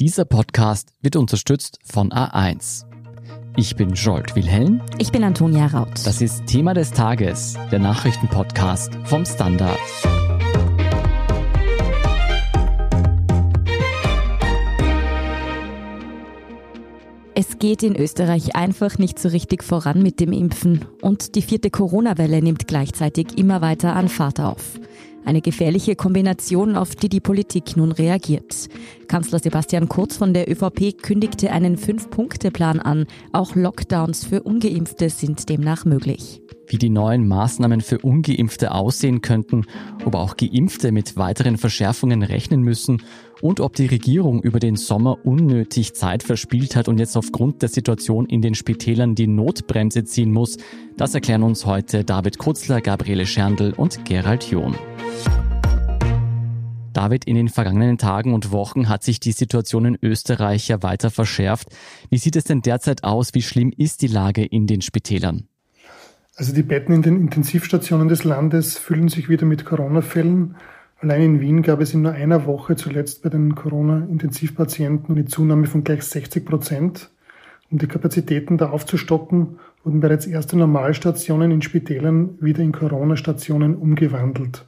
Dieser Podcast wird unterstützt von A1. Ich bin Jolt Wilhelm. Ich bin Antonia Raut. Das ist Thema des Tages, der Nachrichtenpodcast vom Standard. Es geht in Österreich einfach nicht so richtig voran mit dem Impfen und die vierte Corona-Welle nimmt gleichzeitig immer weiter an Fahrt auf. Eine gefährliche Kombination, auf die die Politik nun reagiert. Kanzler Sebastian Kurz von der ÖVP kündigte einen Fünf-Punkte-Plan an. Auch Lockdowns für ungeimpfte sind demnach möglich. Wie die neuen Maßnahmen für ungeimpfte aussehen könnten, ob auch geimpfte mit weiteren Verschärfungen rechnen müssen und ob die Regierung über den Sommer unnötig Zeit verspielt hat und jetzt aufgrund der Situation in den Spitälern die Notbremse ziehen muss, das erklären uns heute David Kutzler, Gabriele Scherndl und Gerald John. David, in den vergangenen Tagen und Wochen hat sich die Situation in Österreich ja weiter verschärft. Wie sieht es denn derzeit aus? Wie schlimm ist die Lage in den Spitälern? Also die Betten in den Intensivstationen des Landes füllen sich wieder mit Corona-Fällen. Allein in Wien gab es in nur einer Woche zuletzt bei den Corona-Intensivpatienten eine Zunahme von gleich 60 Prozent. Um die Kapazitäten da aufzustocken, wurden bereits erste Normalstationen in Spitälern wieder in Corona-Stationen umgewandelt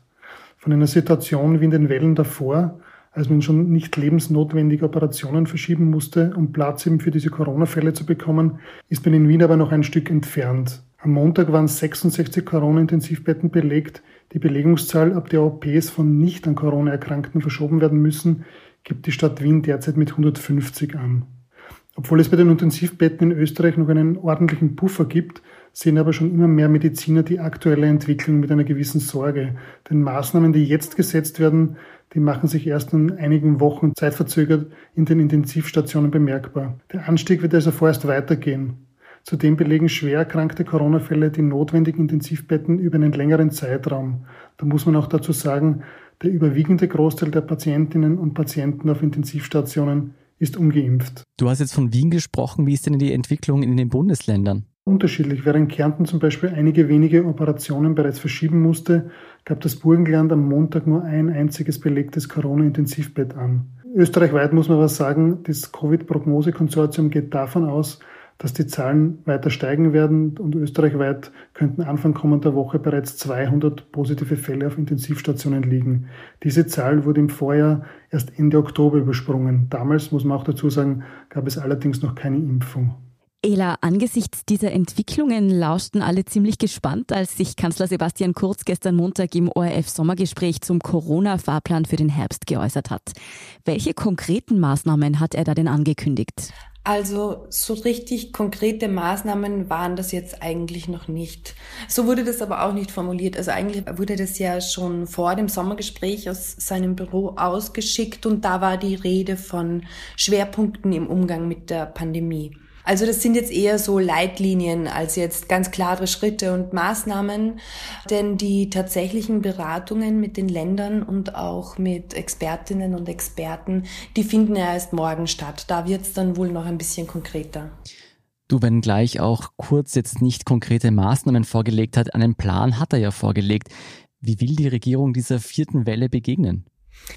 von einer Situation wie in den Wellen davor, als man schon nicht lebensnotwendige Operationen verschieben musste, um Platz eben für diese Corona-Fälle zu bekommen, ist man in Wien aber noch ein Stück entfernt. Am Montag waren 66 Corona-Intensivbetten belegt. Die Belegungszahl, ab der OPs von nicht an Corona Erkrankten verschoben werden müssen, gibt die Stadt Wien derzeit mit 150 an. Obwohl es bei den Intensivbetten in Österreich noch einen ordentlichen Puffer gibt, sehen aber schon immer mehr Mediziner die aktuelle Entwicklung mit einer gewissen Sorge. Denn Maßnahmen, die jetzt gesetzt werden, die machen sich erst in einigen Wochen zeitverzögert in den Intensivstationen bemerkbar. Der Anstieg wird also vorerst weitergehen. Zudem belegen schwer erkrankte Corona-Fälle die notwendigen Intensivbetten über einen längeren Zeitraum. Da muss man auch dazu sagen, der überwiegende Großteil der Patientinnen und Patienten auf Intensivstationen ist ungeimpft. Du hast jetzt von Wien gesprochen. Wie ist denn die Entwicklung in den Bundesländern? Unterschiedlich. Während Kärnten zum Beispiel einige wenige Operationen bereits verschieben musste, gab das Burgenland am Montag nur ein einziges belegtes Corona-Intensivbett an. Österreichweit muss man aber sagen, das Covid-Prognose-Konsortium geht davon aus, dass die Zahlen weiter steigen werden und österreichweit könnten Anfang kommender Woche bereits 200 positive Fälle auf Intensivstationen liegen. Diese Zahl wurde im Vorjahr erst Ende Oktober übersprungen. Damals, muss man auch dazu sagen, gab es allerdings noch keine Impfung. Ela, angesichts dieser Entwicklungen lauschten alle ziemlich gespannt, als sich Kanzler Sebastian Kurz gestern Montag im ORF-Sommergespräch zum Corona-Fahrplan für den Herbst geäußert hat. Welche konkreten Maßnahmen hat er da denn angekündigt? Also so richtig konkrete Maßnahmen waren das jetzt eigentlich noch nicht. So wurde das aber auch nicht formuliert. Also eigentlich wurde das ja schon vor dem Sommergespräch aus seinem Büro ausgeschickt und da war die Rede von Schwerpunkten im Umgang mit der Pandemie. Also das sind jetzt eher so Leitlinien als jetzt ganz klare Schritte und Maßnahmen, denn die tatsächlichen Beratungen mit den Ländern und auch mit Expertinnen und Experten, die finden ja erst morgen statt. Da wird es dann wohl noch ein bisschen konkreter. Du, wenn gleich auch Kurz jetzt nicht konkrete Maßnahmen vorgelegt hat, einen Plan hat er ja vorgelegt. Wie will die Regierung dieser vierten Welle begegnen?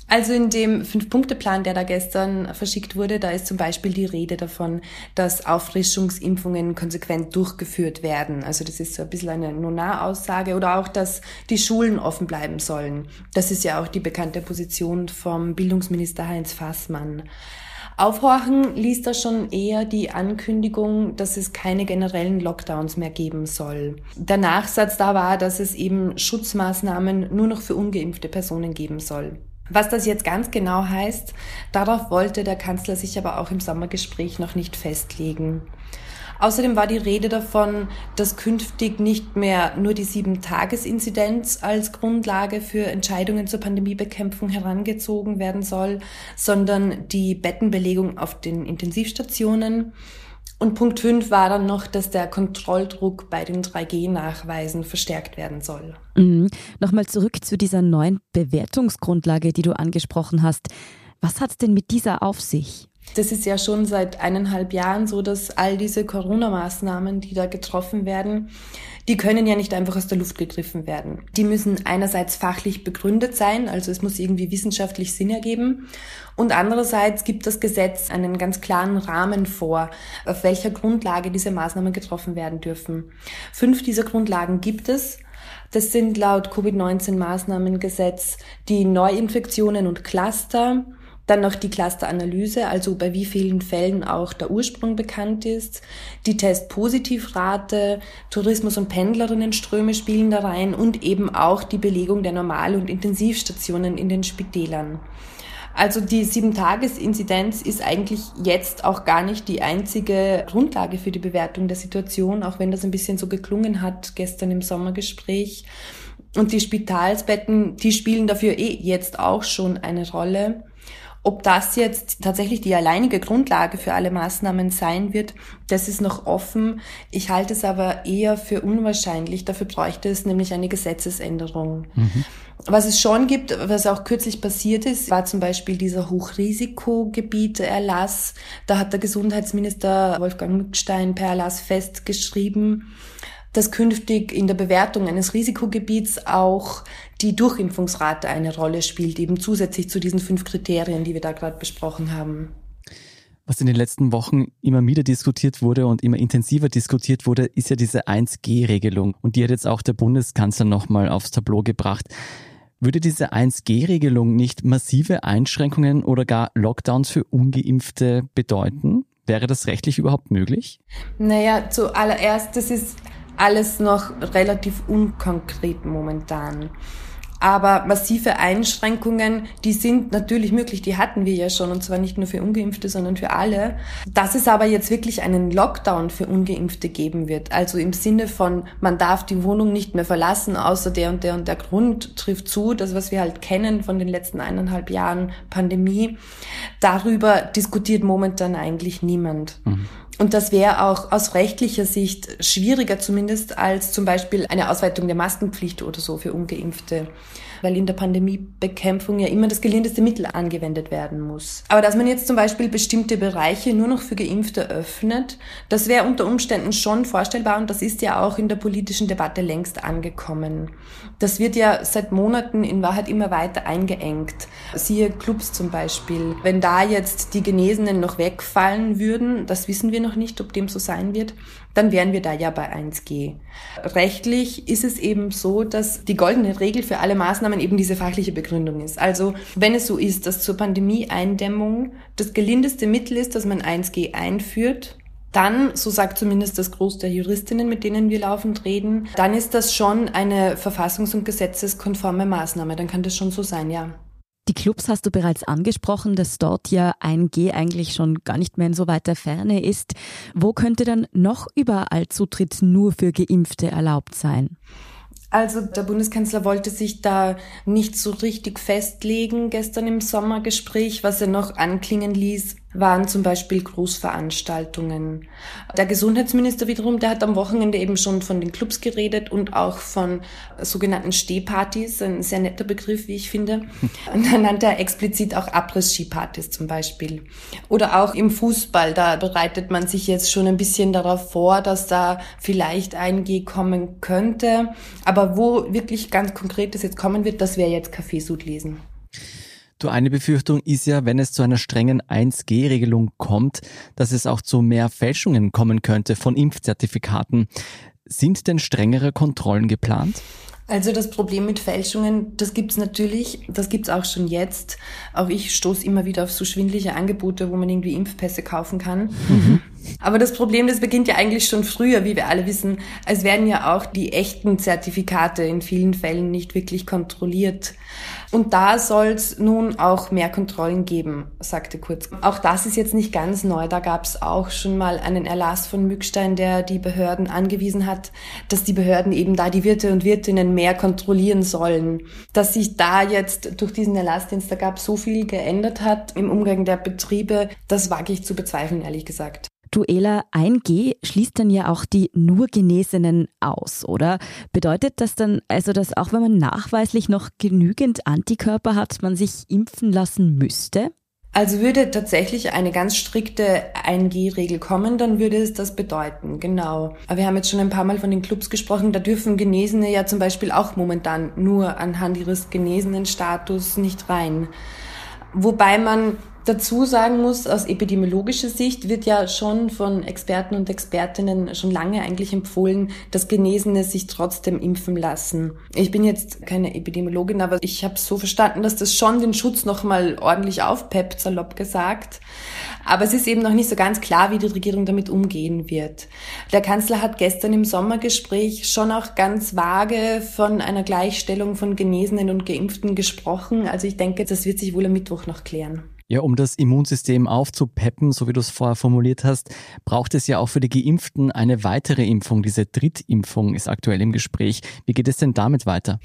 Also in dem Fünf-Punkte-Plan, der da gestern verschickt wurde, da ist zum Beispiel die Rede davon, dass Auffrischungsimpfungen konsequent durchgeführt werden. Also das ist so ein bisschen eine Nonar-Aussage oder auch, dass die Schulen offen bleiben sollen. Das ist ja auch die bekannte Position vom Bildungsminister Heinz Fassmann. Aufhorchen ließ da schon eher die Ankündigung, dass es keine generellen Lockdowns mehr geben soll. Der Nachsatz da war, dass es eben Schutzmaßnahmen nur noch für ungeimpfte Personen geben soll. Was das jetzt ganz genau heißt, darauf wollte der Kanzler sich aber auch im Sommergespräch noch nicht festlegen. Außerdem war die Rede davon, dass künftig nicht mehr nur die Sieben-Tages-Inzidenz als Grundlage für Entscheidungen zur Pandemiebekämpfung herangezogen werden soll, sondern die Bettenbelegung auf den Intensivstationen und Punkt 5 war dann noch, dass der Kontrolldruck bei den 3G-Nachweisen verstärkt werden soll. Mhm. Nochmal zurück zu dieser neuen Bewertungsgrundlage, die du angesprochen hast. Was hat es denn mit dieser auf sich? Das ist ja schon seit eineinhalb Jahren so, dass all diese Corona-Maßnahmen, die da getroffen werden, die können ja nicht einfach aus der Luft gegriffen werden. Die müssen einerseits fachlich begründet sein, also es muss irgendwie wissenschaftlich Sinn ergeben. Und andererseits gibt das Gesetz einen ganz klaren Rahmen vor, auf welcher Grundlage diese Maßnahmen getroffen werden dürfen. Fünf dieser Grundlagen gibt es. Das sind laut Covid-19-Maßnahmengesetz die Neuinfektionen und Cluster, dann noch die Clusteranalyse, also bei wie vielen Fällen auch der Ursprung bekannt ist. Die Testpositivrate, Tourismus- und Pendlerinnenströme spielen da rein und eben auch die Belegung der Normal- und Intensivstationen in den Spitälern. Also die Sieben-Tages-Inzidenz ist eigentlich jetzt auch gar nicht die einzige Grundlage für die Bewertung der Situation, auch wenn das ein bisschen so geklungen hat gestern im Sommergespräch. Und die Spitalsbetten, die spielen dafür eh jetzt auch schon eine Rolle. Ob das jetzt tatsächlich die alleinige Grundlage für alle Maßnahmen sein wird, das ist noch offen. Ich halte es aber eher für unwahrscheinlich. Dafür bräuchte es nämlich eine Gesetzesänderung. Mhm. Was es schon gibt, was auch kürzlich passiert ist, war zum Beispiel dieser Hochrisikogebiete-Erlass. Da hat der Gesundheitsminister Wolfgang Mückstein per Erlass festgeschrieben, dass künftig in der Bewertung eines Risikogebiets auch die Durchimpfungsrate eine Rolle spielt, eben zusätzlich zu diesen fünf Kriterien, die wir da gerade besprochen haben. Was in den letzten Wochen immer wieder diskutiert wurde und immer intensiver diskutiert wurde, ist ja diese 1G-Regelung. Und die hat jetzt auch der Bundeskanzler nochmal aufs Tableau gebracht. Würde diese 1G-Regelung nicht massive Einschränkungen oder gar Lockdowns für ungeimpfte bedeuten? Wäre das rechtlich überhaupt möglich? Naja, zuallererst, das ist alles noch relativ unkonkret momentan. Aber massive Einschränkungen, die sind natürlich möglich, die hatten wir ja schon, und zwar nicht nur für ungeimpfte, sondern für alle. Dass es aber jetzt wirklich einen Lockdown für ungeimpfte geben wird, also im Sinne von, man darf die Wohnung nicht mehr verlassen, außer der und der und der Grund trifft zu, das, was wir halt kennen von den letzten eineinhalb Jahren Pandemie, darüber diskutiert momentan eigentlich niemand. Mhm. Und das wäre auch aus rechtlicher Sicht schwieriger zumindest als zum Beispiel eine Ausweitung der Maskenpflicht oder so für ungeimpfte weil in der Pandemiebekämpfung ja immer das gelindeste Mittel angewendet werden muss. Aber dass man jetzt zum Beispiel bestimmte Bereiche nur noch für Geimpfte öffnet, das wäre unter Umständen schon vorstellbar und das ist ja auch in der politischen Debatte längst angekommen. Das wird ja seit Monaten in Wahrheit immer weiter eingeengt. Siehe Clubs zum Beispiel. Wenn da jetzt die Genesenen noch wegfallen würden, das wissen wir noch nicht, ob dem so sein wird, dann wären wir da ja bei 1G. Rechtlich ist es eben so, dass die goldene Regel für alle Maßnahmen eben diese fachliche Begründung ist. Also wenn es so ist, dass zur Pandemieeindämmung das gelindeste Mittel ist, dass man 1G einführt, dann, so sagt zumindest das Groß der Juristinnen, mit denen wir laufend reden, dann ist das schon eine verfassungs- und gesetzeskonforme Maßnahme. Dann kann das schon so sein, ja. Die Clubs hast du bereits angesprochen, dass dort ja 1G eigentlich schon gar nicht mehr in so weiter Ferne ist. Wo könnte dann noch überall Zutritt nur für Geimpfte erlaubt sein? Also der Bundeskanzler wollte sich da nicht so richtig festlegen gestern im Sommergespräch. Was er noch anklingen ließ, waren zum Beispiel Großveranstaltungen. Der Gesundheitsminister wiederum, der hat am Wochenende eben schon von den Clubs geredet und auch von sogenannten Stehpartys, ein sehr netter Begriff, wie ich finde. Und dann nannte er explizit auch Abriss-Skipartys zum Beispiel. Oder auch im Fußball, da bereitet man sich jetzt schon ein bisschen darauf vor, dass da vielleicht ein G kommen könnte. Aber wo wirklich ganz konkret das jetzt kommen wird, das wäre jetzt Kaffeesud lesen. Du, eine Befürchtung ist ja, wenn es zu einer strengen 1G-Regelung kommt, dass es auch zu mehr Fälschungen kommen könnte von Impfzertifikaten. Sind denn strengere Kontrollen geplant? Also das Problem mit Fälschungen, das gibt's natürlich, das gibt's auch schon jetzt. Auch ich stoße immer wieder auf so schwindliche Angebote, wo man irgendwie Impfpässe kaufen kann. Mhm. Aber das Problem, das beginnt ja eigentlich schon früher, wie wir alle wissen. Es werden ja auch die echten Zertifikate in vielen Fällen nicht wirklich kontrolliert. Und da soll es nun auch mehr Kontrollen geben, sagte Kurz. Auch das ist jetzt nicht ganz neu. Da gab es auch schon mal einen Erlass von Mückstein, der die Behörden angewiesen hat, dass die Behörden eben da die Wirte und Wirtinnen mehr kontrollieren sollen. Dass sich da jetzt durch diesen Erlass, den es da gab, so viel geändert hat im Umgang der Betriebe, das wage ich zu bezweifeln, ehrlich gesagt. Duela 1G schließt dann ja auch die nur Genesenen aus, oder? Bedeutet das dann also, dass auch wenn man nachweislich noch genügend Antikörper hat, man sich impfen lassen müsste? Also würde tatsächlich eine ganz strikte 1G-Regel kommen, dann würde es das bedeuten, genau. Aber wir haben jetzt schon ein paar Mal von den Clubs gesprochen, da dürfen Genesene ja zum Beispiel auch momentan nur anhand ihres genesenen Status nicht rein. Wobei man dazu sagen muss, aus epidemiologischer Sicht wird ja schon von Experten und Expertinnen schon lange eigentlich empfohlen, dass Genesene sich trotzdem impfen lassen. Ich bin jetzt keine Epidemiologin, aber ich habe so verstanden, dass das schon den Schutz nochmal ordentlich aufpeppt, salopp gesagt. Aber es ist eben noch nicht so ganz klar, wie die Regierung damit umgehen wird. Der Kanzler hat gestern im Sommergespräch schon auch ganz vage von einer Gleichstellung von Genesenen und Geimpften gesprochen. Also ich denke, das wird sich wohl am Mittwoch noch klären. Ja, um das Immunsystem aufzupeppen, so wie du es vorher formuliert hast, braucht es ja auch für die Geimpften eine weitere Impfung. Diese Drittimpfung ist aktuell im Gespräch. Wie geht es denn damit weiter?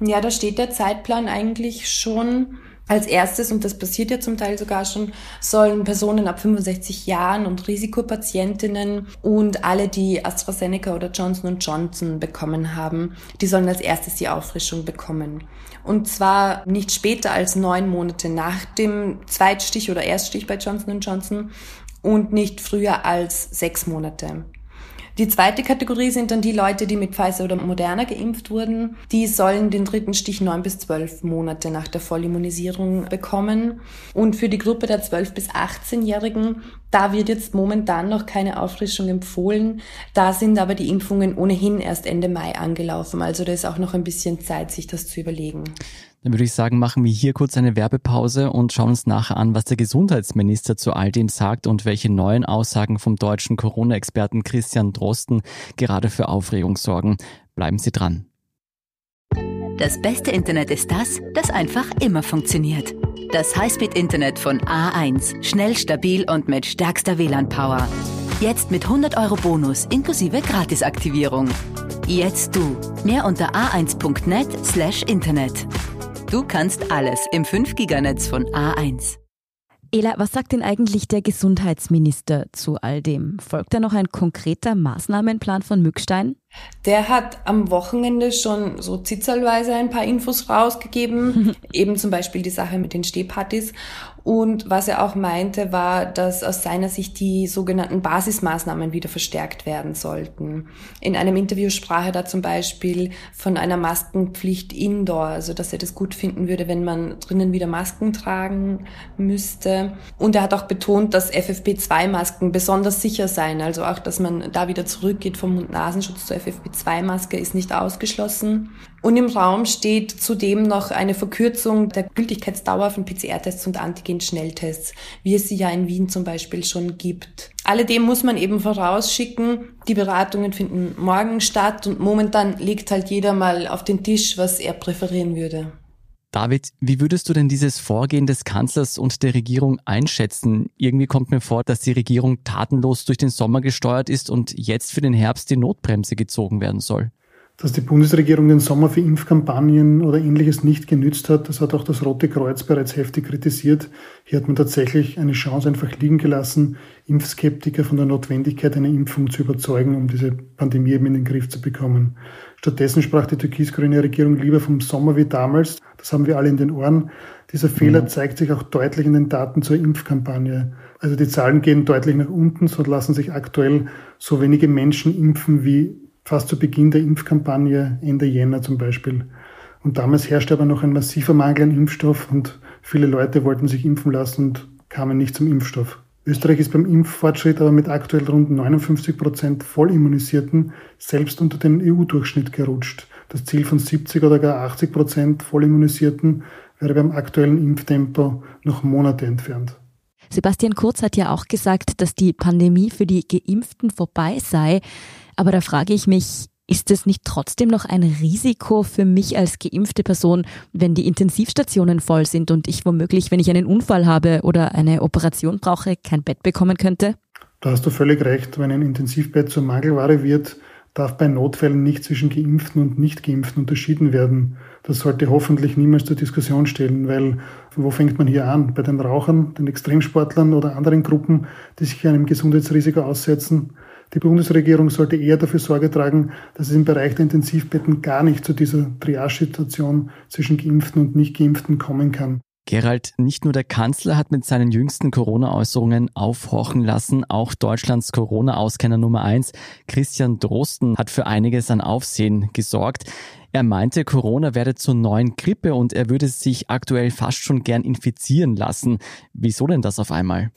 Ja, da steht der Zeitplan eigentlich schon als erstes, und das passiert ja zum Teil sogar schon, sollen Personen ab 65 Jahren und Risikopatientinnen und alle, die AstraZeneca oder Johnson Johnson bekommen haben, die sollen als erstes die Auffrischung bekommen. Und zwar nicht später als neun Monate nach dem Zweitstich oder Erststich bei Johnson Johnson und nicht früher als sechs Monate. Die zweite Kategorie sind dann die Leute, die mit Pfizer oder Moderna geimpft wurden. Die sollen den dritten Stich neun bis zwölf Monate nach der Vollimmunisierung bekommen. Und für die Gruppe der 12 bis 18-Jährigen, da wird jetzt momentan noch keine Auffrischung empfohlen. Da sind aber die Impfungen ohnehin erst Ende Mai angelaufen. Also da ist auch noch ein bisschen Zeit, sich das zu überlegen. Dann würde ich sagen, machen wir hier kurz eine Werbepause und schauen uns nachher an, was der Gesundheitsminister zu all dem sagt und welche neuen Aussagen vom deutschen Corona-Experten Christian Drosten gerade für Aufregung sorgen. Bleiben Sie dran. Das beste Internet ist das, das einfach immer funktioniert. Das Highspeed-Internet von A1. Schnell, stabil und mit stärkster WLAN-Power. Jetzt mit 100 Euro Bonus inklusive Gratisaktivierung. Jetzt du. Mehr unter a1.net slash Internet. Du kannst alles im 5-Giganetz von A1. Ela, was sagt denn eigentlich der Gesundheitsminister zu all dem? Folgt da noch ein konkreter Maßnahmenplan von Mückstein? Der hat am Wochenende schon so zitzelweise ein paar Infos rausgegeben, eben zum Beispiel die Sache mit den Stehpartys. Und was er auch meinte, war, dass aus seiner Sicht die sogenannten Basismaßnahmen wieder verstärkt werden sollten. In einem Interview sprach er da zum Beispiel von einer Maskenpflicht indoor, also dass er das gut finden würde, wenn man drinnen wieder Masken tragen müsste. Und er hat auch betont, dass FFP2-Masken besonders sicher seien, also auch, dass man da wieder zurückgeht vom Mund-Nasenschutz zur FFP2-Maske ist nicht ausgeschlossen. Und im Raum steht zudem noch eine Verkürzung der Gültigkeitsdauer von PCR-Tests und Antigen-Schnelltests, wie es sie ja in Wien zum Beispiel schon gibt. Alledem muss man eben vorausschicken, die Beratungen finden morgen statt und momentan legt halt jeder mal auf den Tisch, was er präferieren würde. David, wie würdest du denn dieses Vorgehen des Kanzlers und der Regierung einschätzen? Irgendwie kommt mir vor, dass die Regierung tatenlos durch den Sommer gesteuert ist und jetzt für den Herbst die Notbremse gezogen werden soll dass die Bundesregierung den Sommer für Impfkampagnen oder ähnliches nicht genützt hat. Das hat auch das Rote Kreuz bereits heftig kritisiert. Hier hat man tatsächlich eine Chance einfach liegen gelassen, Impfskeptiker von der Notwendigkeit einer Impfung zu überzeugen, um diese Pandemie eben in den Griff zu bekommen. Stattdessen sprach die türkis-grüne Regierung lieber vom Sommer wie damals. Das haben wir alle in den Ohren. Dieser Fehler mhm. zeigt sich auch deutlich in den Daten zur Impfkampagne. Also die Zahlen gehen deutlich nach unten, so lassen sich aktuell so wenige Menschen impfen wie fast zu Beginn der Impfkampagne Ende Jänner zum Beispiel. Und damals herrschte aber noch ein massiver Mangel an Impfstoff und viele Leute wollten sich impfen lassen und kamen nicht zum Impfstoff. Österreich ist beim Impffortschritt aber mit aktuell rund 59 Prozent Vollimmunisierten selbst unter den EU-Durchschnitt gerutscht. Das Ziel von 70 oder gar 80 Prozent Vollimmunisierten wäre beim aktuellen Impftempo noch Monate entfernt. Sebastian Kurz hat ja auch gesagt, dass die Pandemie für die Geimpften vorbei sei. Aber da frage ich mich, ist es nicht trotzdem noch ein Risiko für mich als geimpfte Person, wenn die Intensivstationen voll sind und ich womöglich, wenn ich einen Unfall habe oder eine Operation brauche, kein Bett bekommen könnte? Da hast du völlig recht. Wenn ein Intensivbett zur Mangelware wird, darf bei Notfällen nicht zwischen Geimpften und Nicht-Geimpften unterschieden werden. Das sollte hoffentlich niemals zur Diskussion stellen, weil wo fängt man hier an? Bei den Rauchern, den Extremsportlern oder anderen Gruppen, die sich einem Gesundheitsrisiko aussetzen? Die Bundesregierung sollte eher dafür Sorge tragen, dass es im Bereich der Intensivbetten gar nicht zu dieser Triage-Situation zwischen Geimpften und Nicht-Geimpften kommen kann. Gerald, nicht nur der Kanzler hat mit seinen jüngsten Corona-Äußerungen aufhorchen lassen, auch Deutschlands Corona-Auskenner Nummer eins, Christian Drosten, hat für einiges an Aufsehen gesorgt. Er meinte, Corona werde zur neuen Grippe und er würde sich aktuell fast schon gern infizieren lassen. Wieso denn das auf einmal?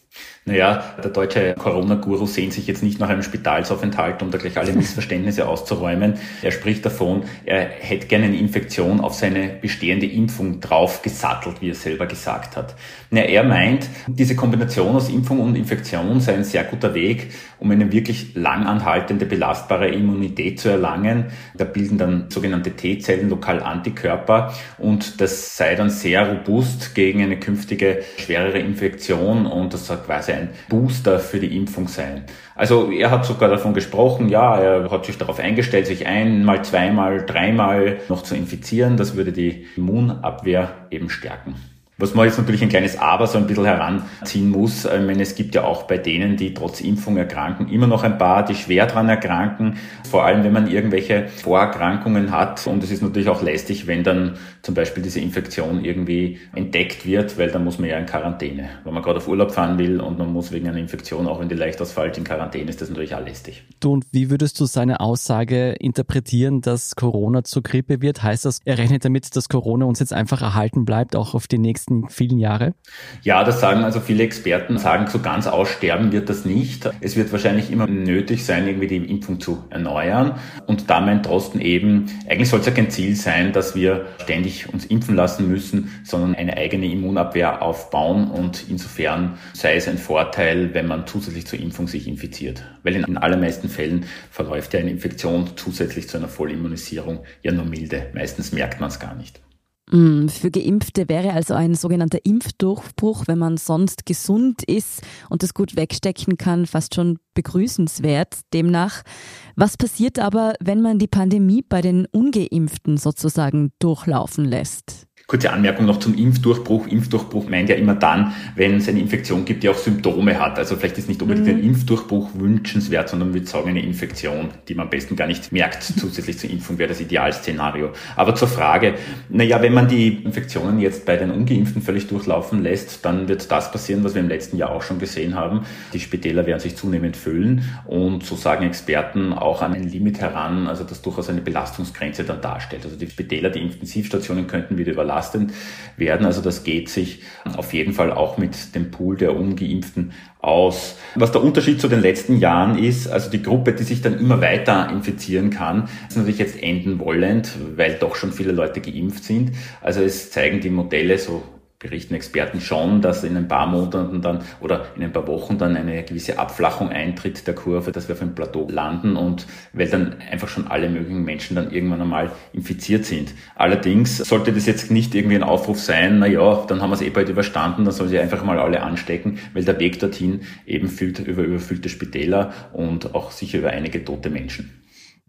Naja, der deutsche Corona-Guru sehnt sich jetzt nicht nach einem Spitalsaufenthalt, um da gleich alle Missverständnisse auszuräumen. Er spricht davon, er hätte gerne eine Infektion auf seine bestehende Impfung draufgesattelt, wie er selber gesagt hat. Na, er meint, diese Kombination aus Impfung und Infektion sei ein sehr guter Weg, um eine wirklich langanhaltende, belastbare Immunität zu erlangen. Da bilden dann sogenannte T-Zellen lokal Antikörper und das sei dann sehr robust gegen eine künftige schwerere Infektion und das soll quasi ein Booster für die Impfung sein. Also er hat sogar davon gesprochen, ja, er hat sich darauf eingestellt, sich einmal, zweimal, dreimal noch zu infizieren. Das würde die Immunabwehr eben stärken. Was man jetzt natürlich ein kleines Aber so ein bisschen heranziehen muss, ich meine, es gibt ja auch bei denen, die trotz Impfung erkranken, immer noch ein paar, die schwer dran erkranken, vor allem wenn man irgendwelche Vorerkrankungen hat. Und es ist natürlich auch lästig, wenn dann zum Beispiel diese Infektion irgendwie entdeckt wird, weil dann muss man ja in Quarantäne. Wenn man gerade auf Urlaub fahren will und man muss wegen einer Infektion, auch wenn die leicht ausfällt, in Quarantäne, ist das natürlich auch lästig. Du, und wie würdest du seine Aussage interpretieren, dass Corona zur Grippe wird? Heißt das, er rechnet damit, dass Corona uns jetzt einfach erhalten bleibt, auch auf die nächsten nächsten vielen Jahre? Ja, das sagen also viele Experten, sagen, so ganz aussterben wird das nicht. Es wird wahrscheinlich immer nötig sein, irgendwie die Impfung zu erneuern. Und da meint Drosten eben, eigentlich soll es ja kein Ziel sein, dass wir ständig uns impfen lassen müssen, sondern eine eigene Immunabwehr aufbauen. Und insofern sei es ein Vorteil, wenn man zusätzlich zur Impfung sich infiziert. Weil in den allermeisten Fällen verläuft ja eine Infektion zusätzlich zu einer Vollimmunisierung ja nur milde. Meistens merkt man es gar nicht. Mm, für Geimpfte wäre also ein sogenannter Impfdurchbruch, wenn man sonst gesund ist und das gut wegstecken kann, fast schon begrüßenswert. Demnach, was passiert aber, wenn man die Pandemie bei den ungeimpften sozusagen durchlaufen lässt? Kurze Anmerkung noch zum Impfdurchbruch. Impfdurchbruch meint ja immer dann, wenn es eine Infektion gibt, die auch Symptome hat. Also vielleicht ist nicht unbedingt mhm. ein Impfdurchbruch wünschenswert, sondern würde sagen eine Infektion, die man am besten gar nicht merkt. Zusätzlich zur Impfung wäre das Idealszenario. Aber zur Frage, naja, wenn man die Infektionen jetzt bei den Ungeimpften völlig durchlaufen lässt, dann wird das passieren, was wir im letzten Jahr auch schon gesehen haben. Die Spitäler werden sich zunehmend füllen und so sagen Experten auch an ein Limit heran, also das durchaus eine Belastungsgrenze dann darstellt. Also die Spitäler, die Intensivstationen könnten wieder überlassen belastend werden. Also das geht sich auf jeden Fall auch mit dem Pool der Ungeimpften aus. Was der Unterschied zu den letzten Jahren ist, also die Gruppe, die sich dann immer weiter infizieren kann, ist natürlich jetzt enden wollend, weil doch schon viele Leute geimpft sind. Also es zeigen die Modelle so berichten Experten schon, dass in ein paar Monaten dann oder in ein paar Wochen dann eine gewisse Abflachung eintritt der Kurve, dass wir auf ein Plateau landen und weil dann einfach schon alle möglichen Menschen dann irgendwann einmal infiziert sind. Allerdings sollte das jetzt nicht irgendwie ein Aufruf sein, na ja, dann haben wir es eh bald überstanden, dann soll sie einfach mal alle anstecken, weil der Weg dorthin eben führt über überfüllte Spitäler und auch sicher über einige tote Menschen.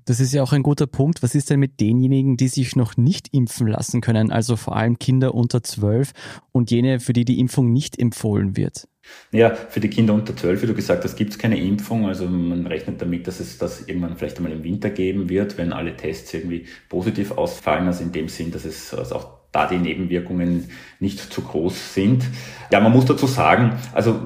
Das ist ja auch ein guter Punkt. Was ist denn mit denjenigen, die sich noch nicht impfen lassen können, also vor allem Kinder unter zwölf und jene, für die die Impfung nicht empfohlen wird? Ja, für die Kinder unter zwölf, wie du gesagt hast, gibt es keine Impfung. Also man rechnet damit, dass es das irgendwann vielleicht einmal im Winter geben wird, wenn alle Tests irgendwie positiv ausfallen. Also in dem Sinn, dass es also auch da die Nebenwirkungen nicht zu groß sind. Ja, man muss dazu sagen, also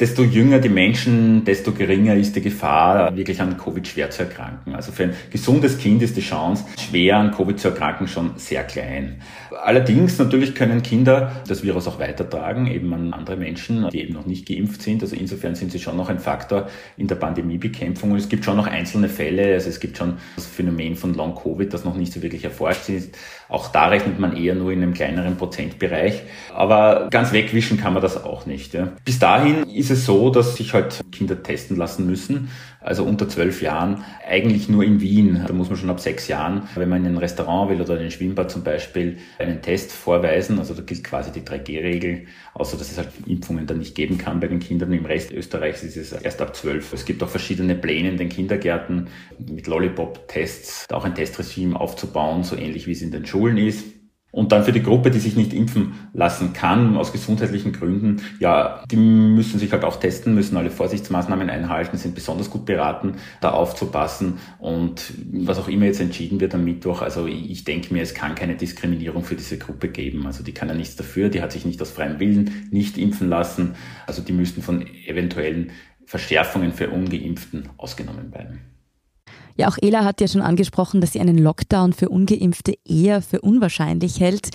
desto jünger die Menschen, desto geringer ist die Gefahr, wirklich an Covid schwer zu erkranken. Also für ein gesundes Kind ist die Chance, schwer an Covid zu erkranken, schon sehr klein. Allerdings natürlich können Kinder das Virus auch weitertragen, eben an andere Menschen, die eben noch nicht geimpft sind. Also insofern sind sie schon noch ein Faktor in der Pandemiebekämpfung. Und es gibt schon noch einzelne Fälle, also es gibt schon das Phänomen von Long Covid, das noch nicht so wirklich erforscht ist. Auch da rechnet man eher nur in einem kleineren Prozentbereich. Aber ganz wegwischen kann man das auch nicht. Ja. Bis dahin ist es so, dass sich halt Kinder testen lassen müssen also unter zwölf Jahren, eigentlich nur in Wien. Da muss man schon ab sechs Jahren, wenn man in ein Restaurant will oder in ein Schwimmbad zum Beispiel, einen Test vorweisen. Also da gilt quasi die 3G-Regel, außer dass es halt Impfungen dann nicht geben kann bei den Kindern. Im Rest Österreichs ist es erst ab zwölf. Es gibt auch verschiedene Pläne in den Kindergärten mit Lollipop-Tests, auch ein Testregime aufzubauen, so ähnlich wie es in den Schulen ist. Und dann für die Gruppe, die sich nicht impfen lassen kann, aus gesundheitlichen Gründen, ja, die müssen sich halt auch testen, müssen alle Vorsichtsmaßnahmen einhalten, sind besonders gut beraten, da aufzupassen. Und was auch immer jetzt entschieden wird am Mittwoch, also ich denke mir, es kann keine Diskriminierung für diese Gruppe geben. Also die kann ja nichts dafür, die hat sich nicht aus freiem Willen nicht impfen lassen. Also die müssten von eventuellen Verschärfungen für Ungeimpften ausgenommen bleiben. Ja, auch Ela hat ja schon angesprochen, dass sie einen Lockdown für ungeimpfte eher für unwahrscheinlich hält.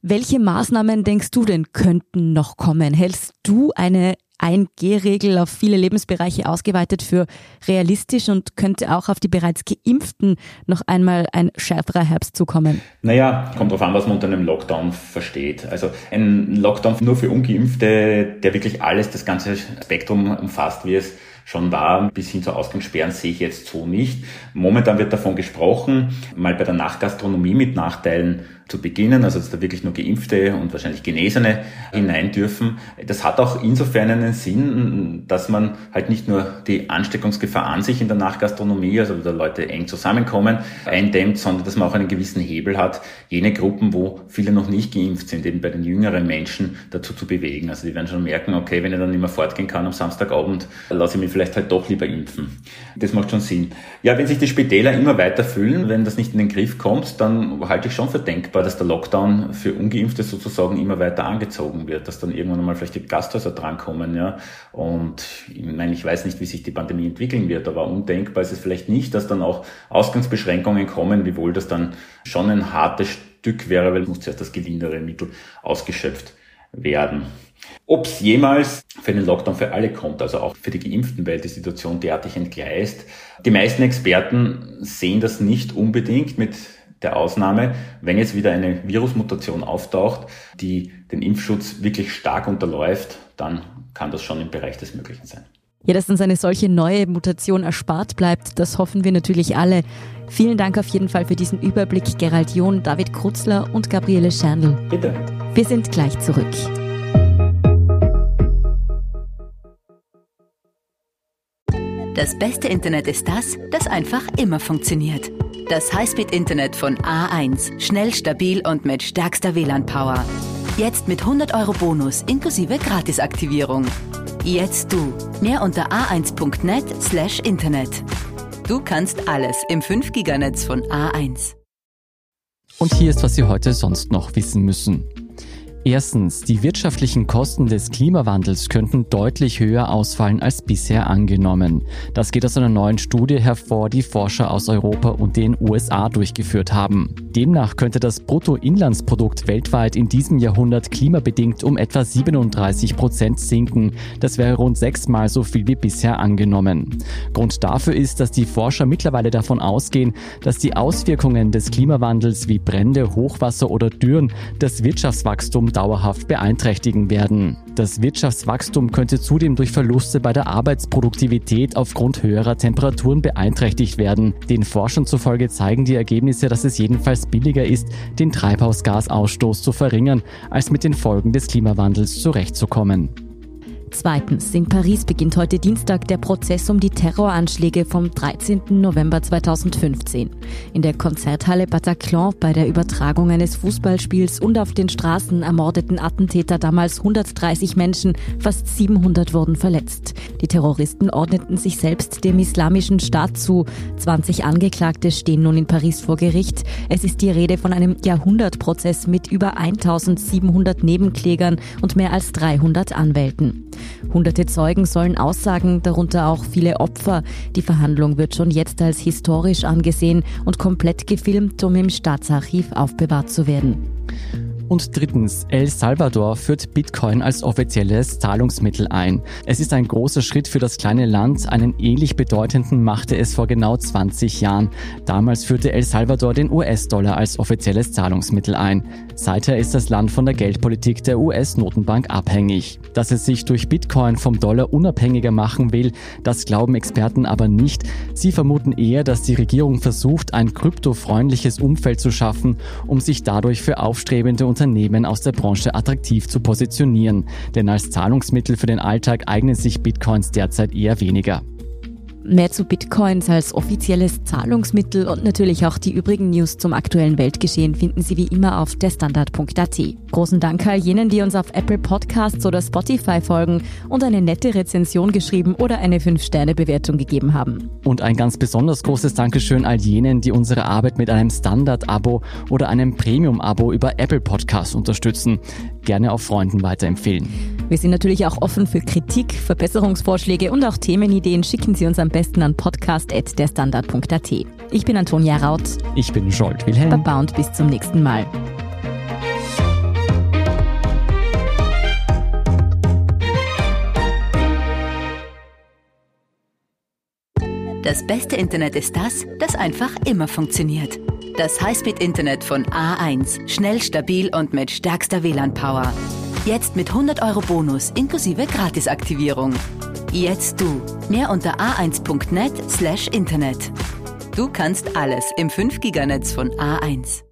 Welche Maßnahmen denkst du denn könnten noch kommen? Hältst du eine 1G-Regel auf viele Lebensbereiche ausgeweitet für realistisch und könnte auch auf die bereits Geimpften noch einmal ein schärferer Herbst zukommen? Naja, kommt darauf an, was man unter einem Lockdown versteht. Also ein Lockdown nur für Ungeimpfte, der wirklich alles, das ganze Spektrum umfasst, wie es schon war, bis hin zu Ausgangssperren sehe ich jetzt so nicht. Momentan wird davon gesprochen, mal bei der Nachgastronomie mit Nachteilen zu beginnen, also dass da wirklich nur Geimpfte und wahrscheinlich Genesene hinein dürfen. Das hat auch insofern einen Sinn, dass man halt nicht nur die Ansteckungsgefahr an sich in der Nachgastronomie, also da Leute eng zusammenkommen, eindämmt, sondern dass man auch einen gewissen Hebel hat, jene Gruppen, wo viele noch nicht geimpft sind, eben bei den jüngeren Menschen dazu zu bewegen. Also die werden schon merken, okay, wenn ich dann nicht mehr fortgehen kann am Samstagabend, lasse ich mich vielleicht halt doch lieber impfen. Das macht schon Sinn. Ja, wenn sich die Spitäler immer weiter füllen, wenn das nicht in den Griff kommt, dann halte ich schon für denkbar, war, dass der Lockdown für Ungeimpfte sozusagen immer weiter angezogen wird, dass dann irgendwann einmal vielleicht die Gasthäuser drankommen, ja. Und ich meine, ich weiß nicht, wie sich die Pandemie entwickeln wird, aber undenkbar ist es vielleicht nicht, dass dann auch Ausgangsbeschränkungen kommen, wiewohl das dann schon ein hartes Stück wäre, weil muss zuerst das gelindere Mittel ausgeschöpft werden. Ob es jemals für einen Lockdown für alle kommt, also auch für die Geimpften, weil die Situation derartig entgleist. Die meisten Experten sehen das nicht unbedingt mit der Ausnahme, wenn jetzt wieder eine Virusmutation auftaucht, die den Impfschutz wirklich stark unterläuft, dann kann das schon im Bereich des Möglichen sein. Ja, dass uns eine solche neue Mutation erspart bleibt, das hoffen wir natürlich alle. Vielen Dank auf jeden Fall für diesen Überblick, Gerald John, David Krutzler und Gabriele Scherndl. Bitte. Wir sind gleich zurück. Das beste Internet ist das, das einfach immer funktioniert. Das Highspeed-Internet von A1. Schnell, stabil und mit stärkster WLAN-Power. Jetzt mit 100 Euro Bonus inklusive Gratisaktivierung. Jetzt du. Mehr unter a1.net slash Internet. Du kannst alles im 5-Giganetz von A1. Und hier ist, was Sie heute sonst noch wissen müssen. Erstens, die wirtschaftlichen Kosten des Klimawandels könnten deutlich höher ausfallen als bisher angenommen. Das geht aus einer neuen Studie hervor, die Forscher aus Europa und den USA durchgeführt haben. Demnach könnte das Bruttoinlandsprodukt weltweit in diesem Jahrhundert klimabedingt um etwa 37 Prozent sinken. Das wäre rund sechsmal so viel wie bisher angenommen. Grund dafür ist, dass die Forscher mittlerweile davon ausgehen, dass die Auswirkungen des Klimawandels wie Brände, Hochwasser oder Dürren das Wirtschaftswachstum dauerhaft beeinträchtigen werden. Das Wirtschaftswachstum könnte zudem durch Verluste bei der Arbeitsproduktivität aufgrund höherer Temperaturen beeinträchtigt werden. Den Forschern zufolge zeigen die Ergebnisse, dass es jedenfalls billiger ist, den Treibhausgasausstoß zu verringern, als mit den Folgen des Klimawandels zurechtzukommen. Zweitens, in Paris beginnt heute Dienstag der Prozess um die Terroranschläge vom 13. November 2015. In der Konzerthalle Bataclan bei der Übertragung eines Fußballspiels und auf den Straßen ermordeten Attentäter damals 130 Menschen, fast 700 wurden verletzt. Die Terroristen ordneten sich selbst dem islamischen Staat zu. 20 Angeklagte stehen nun in Paris vor Gericht. Es ist die Rede von einem Jahrhundertprozess mit über 1700 Nebenklägern und mehr als 300 Anwälten. Hunderte Zeugen sollen aussagen, darunter auch viele Opfer. Die Verhandlung wird schon jetzt als historisch angesehen und komplett gefilmt, um im Staatsarchiv aufbewahrt zu werden. Und drittens, El Salvador führt Bitcoin als offizielles Zahlungsmittel ein. Es ist ein großer Schritt für das kleine Land. Einen ähnlich bedeutenden machte es vor genau 20 Jahren. Damals führte El Salvador den US-Dollar als offizielles Zahlungsmittel ein. Seither ist das Land von der Geldpolitik der US-Notenbank abhängig. Dass es sich durch Bitcoin vom Dollar unabhängiger machen will, das glauben Experten aber nicht. Sie vermuten eher, dass die Regierung versucht, ein kryptofreundliches Umfeld zu schaffen, um sich dadurch für aufstrebende Unternehmen aus der Branche attraktiv zu positionieren. Denn als Zahlungsmittel für den Alltag eignen sich Bitcoins derzeit eher weniger. Mehr zu Bitcoins als offizielles Zahlungsmittel und natürlich auch die übrigen News zum aktuellen Weltgeschehen finden Sie wie immer auf derstandard.at. Großen Dank all jenen, die uns auf Apple Podcasts oder Spotify folgen und eine nette Rezension geschrieben oder eine 5-Sterne-Bewertung gegeben haben. Und ein ganz besonders großes Dankeschön all jenen, die unsere Arbeit mit einem Standard-Abo oder einem Premium-Abo über Apple Podcasts unterstützen. Gerne auch Freunden weiterempfehlen. Wir sind natürlich auch offen für Kritik, Verbesserungsvorschläge und auch Themenideen. Schicken Sie uns am besten an podcast.derstandard.at. Ich bin Antonia Raut. Ich bin Scholt Wilhelm. Baba und bis zum nächsten Mal. Das beste Internet ist das, das einfach immer funktioniert. Das Highspeed-Internet von A1. Schnell, stabil und mit stärkster WLAN-Power. Jetzt mit 100 Euro Bonus inklusive Gratisaktivierung. Jetzt du. Mehr unter a1.net slash Internet. Du kannst alles im 5-Giganetz von A1.